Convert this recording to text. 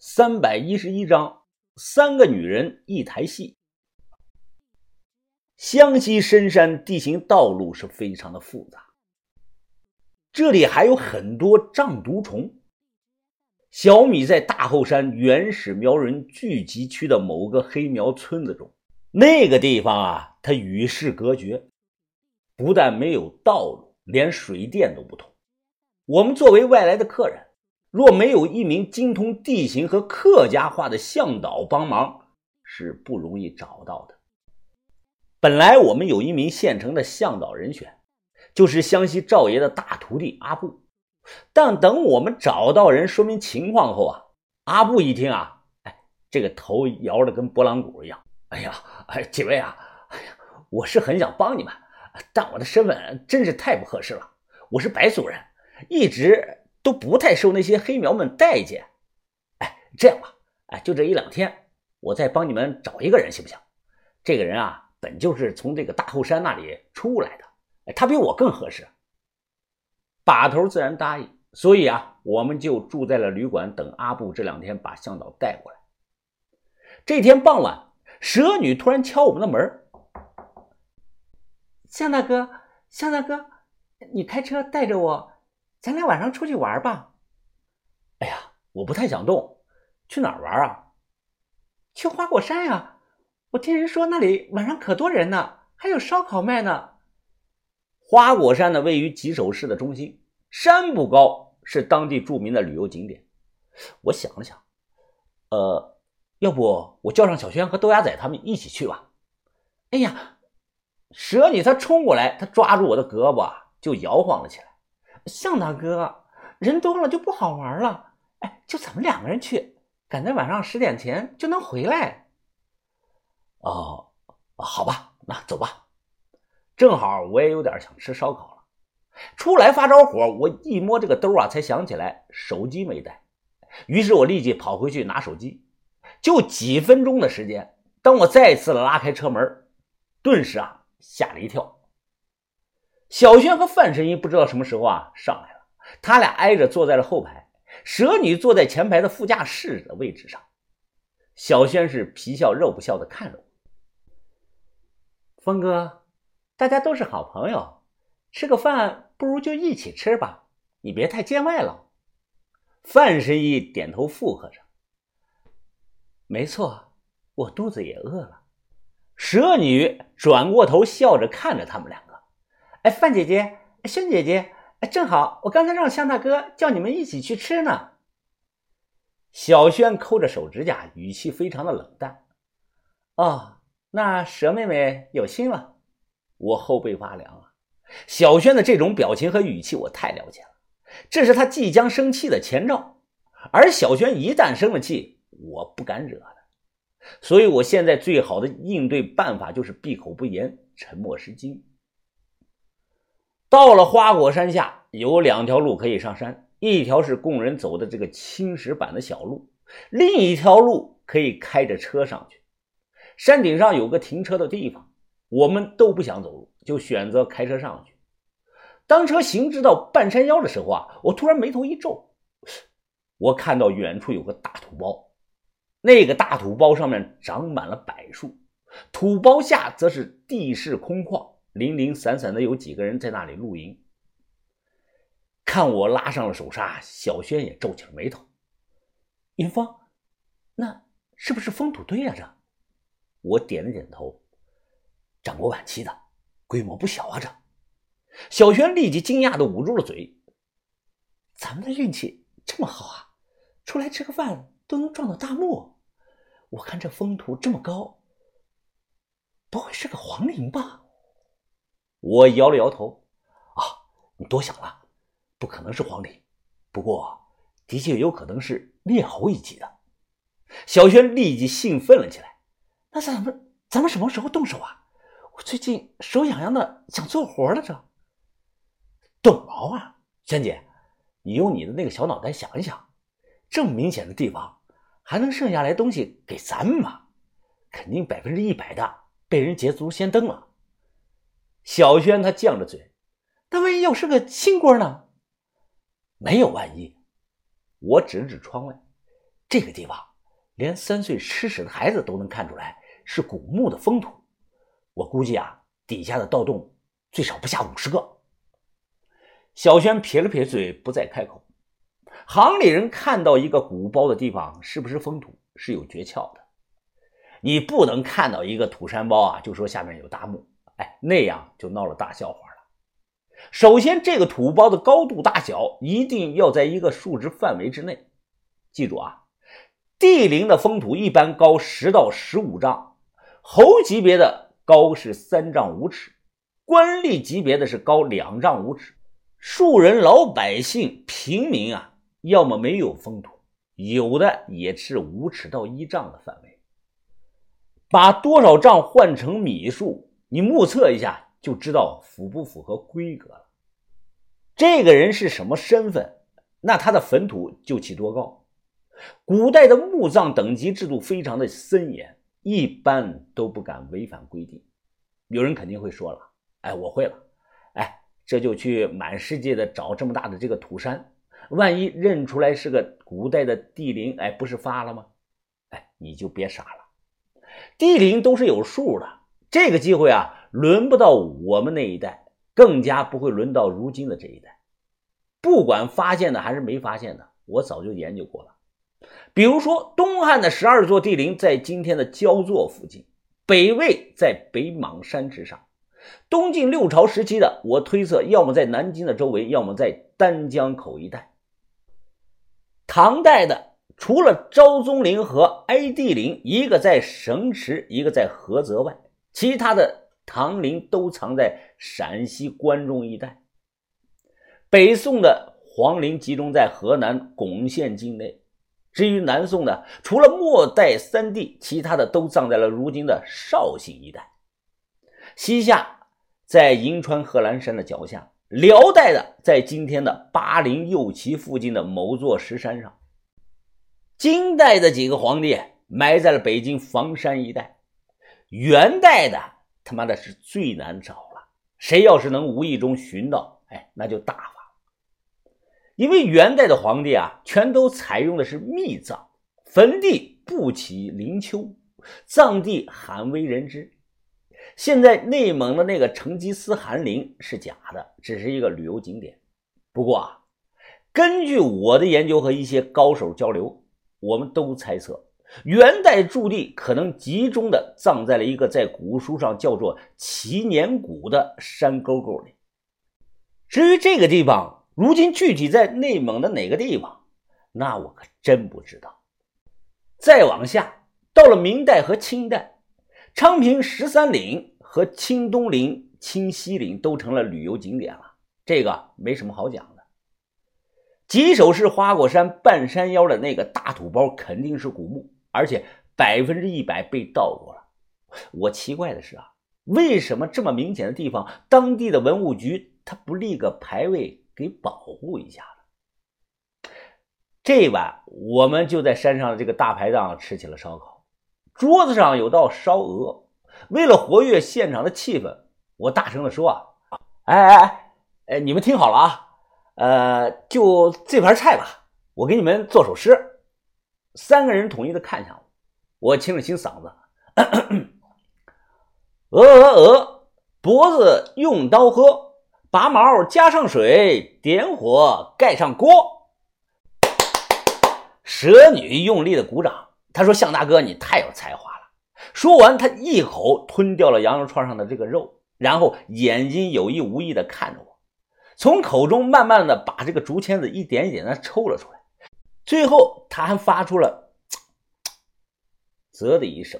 三百一十一章，三个女人一台戏。湘西深山地形道路是非常的复杂，这里还有很多瘴毒虫。小米在大后山原始苗人聚集区的某个黑苗村子中，那个地方啊，它与世隔绝，不但没有道路，连水电都不通。我们作为外来的客人。若没有一名精通地形和客家话的向导帮忙，是不容易找到的。本来我们有一名现成的向导人选，就是湘西赵爷的大徒弟阿布。但等我们找到人说明情况后啊，阿布一听啊，哎，这个头摇的跟拨浪鼓一样。哎呀，哎，几位啊，哎呀，我是很想帮你们，但我的身份真是太不合适了。我是白族人，一直。都不太受那些黑苗们待见，哎，这样吧，哎，就这一两天，我再帮你们找一个人，行不行？这个人啊，本就是从这个大后山那里出来的，哎，他比我更合适。把头自然答应，所以啊，我们就住在了旅馆，等阿布这两天把向导带过来。这天傍晚，蛇女突然敲我们的门：“向大哥，向大哥，你开车带着我。”咱俩晚上出去玩吧。哎呀，我不太想动，去哪儿玩啊？去花果山呀！我听人说那里晚上可多人呢，还有烧烤卖呢。花果山呢，位于吉首市的中心，山不高，是当地著名的旅游景点。我想了想，呃，要不我叫上小轩和豆芽仔他们一起去吧？哎呀，蛇女她冲过来，她抓住我的胳膊就摇晃了起来。向大哥，人多了就不好玩了。哎，就咱们两个人去，赶在晚上十点前就能回来。哦，好吧，那走吧。正好我也有点想吃烧烤了。出来发着火，我一摸这个兜啊，才想起来手机没带。于是我立即跑回去拿手机。就几分钟的时间，当我再次拉开车门，顿时啊吓了一跳。小轩和范神医不知道什么时候啊上来了，他俩挨着坐在了后排，蛇女坐在前排的副驾驶的位置上。小轩是皮笑肉不笑的看着我，峰哥，大家都是好朋友，吃个饭不如就一起吃吧，你别太见外了。范神医点头附和着，没错，我肚子也饿了。蛇女转过头笑着看着他们俩。哎，范姐姐，轩姐姐，哎正好我刚才让向大哥叫你们一起去吃呢。小轩抠着手指甲，语气非常的冷淡。哦，那蛇妹妹有心了。我后背发凉啊！小轩的这种表情和语气我太了解了，这是他即将生气的前兆。而小轩一旦生了气，我不敢惹他，所以我现在最好的应对办法就是闭口不言，沉默是金。到了花果山下，有两条路可以上山，一条是供人走的这个青石板的小路，另一条路可以开着车上去。山顶上有个停车的地方，我们都不想走路，就选择开车上去。当车行至到半山腰的时候啊，我突然眉头一皱，我看到远处有个大土包，那个大土包上面长满了柏树，土包下则是地势空旷。零零散散的有几个人在那里露营。看我拉上了手刹，小轩也皱起了眉头。云峰，那是不是风土堆啊？这，我点了点头。掌过晚期的，规模不小啊！这，小轩立即惊讶的捂住了嘴。咱们的运气这么好啊，出来吃个饭都能撞到大漠。我看这风土这么高，不会是个皇陵吧？我摇了摇头，啊，你多想了，不可能是皇陵，不过的确有可能是列侯一级的。小轩立即兴奋了起来，那咱们咱们什么时候动手啊？我最近手痒痒的，想做活了。这动毛啊，轩姐，你用你的那个小脑袋想一想，这么明显的地方，还能剩下来东西给咱们吗？肯定百分之一百的被人捷足先登了。小轩他犟着嘴，那万一要是个新官呢？没有万一。我指了指窗外，这个地方连三岁吃屎的孩子都能看出来是古墓的封土，我估计啊，底下的盗洞最少不下五十个。小轩撇了撇嘴，不再开口。行里人看到一个鼓包的地方是不是封土是有诀窍的，你不能看到一个土山包啊，就说下面有大墓，哎，那样就闹了大笑话了。首先，这个土包的高度大小一定要在一个数值范围之内。记住啊，帝陵的封土一般高十到十五丈，侯级别的高是三丈五尺，官吏级别的是高两丈五尺，庶人老百姓平民啊。要么没有封土，有的也是五尺到一丈的范围。把多少丈换成米数，你目测一下就知道符不符合规格了。这个人是什么身份，那他的坟土就起多高。古代的墓葬等级制度非常的森严，一般都不敢违反规定。有人肯定会说了：“哎，我会了，哎，这就去满世界的找这么大的这个土山。”万一认出来是个古代的地灵，哎，不是发了吗？哎，你就别傻了，地灵都是有数的。这个机会啊，轮不到我们那一代，更加不会轮到如今的这一代。不管发现的还是没发现的，我早就研究过了。比如说，东汉的十二座帝陵在今天的焦作附近，北魏在北莽山之上，东晋六朝时期的，我推测要么在南京的周围，要么在丹江口一带。唐代的除了昭宗陵和哀帝陵一个在城池，一个在菏泽外，其他的唐陵都藏在陕西关中一带。北宋的皇陵集中在河南巩县境内，至于南宋的，除了末代三帝，其他的都葬在了如今的绍兴一带。西夏在银川贺兰山的脚下。辽代的在今天的巴陵右旗附近的某座石山上，金代的几个皇帝埋在了北京房山一带，元代的他妈的是最难找了。谁要是能无意中寻到，哎，那就大发。因为元代的皇帝啊，全都采用的是密葬，坟地不起灵丘，葬地罕为人知。现在内蒙的那个成吉思汗陵是假的，只是一个旅游景点。不过啊，根据我的研究和一些高手交流，我们都猜测，元代驻地可能集中的葬在了一个在古书上叫做祈年谷的山沟沟里。至于这个地方如今具体在内蒙的哪个地方，那我可真不知道。再往下，到了明代和清代。昌平十三陵和清东陵、清西陵都成了旅游景点了，这个没什么好讲的。吉首市花果山半山腰的那个大土包肯定是古墓，而且百分之一百被盗过了。我奇怪的是啊，为什么这么明显的地方，当地的文物局他不立个牌位给保护一下呢？这晚我们就在山上的这个大排档吃起了烧烤。桌子上有道烧鹅，为了活跃现场的气氛，我大声的说：“啊，哎哎哎，哎，你们听好了啊，呃，就这盘菜吧，我给你们做首诗。”三个人统一的看向我，我清了清嗓子：“ 鹅鹅鹅，脖子用刀割，拔毛加上水，点火盖上锅。”蛇女用力的鼓掌。她说：“向大哥，你太有才华了。”说完，她一口吞掉了羊肉串上的这个肉，然后眼睛有意无意的看着我，从口中慢慢的把这个竹签子一点一点的抽了出来，最后他还发出了 “啧”的一声。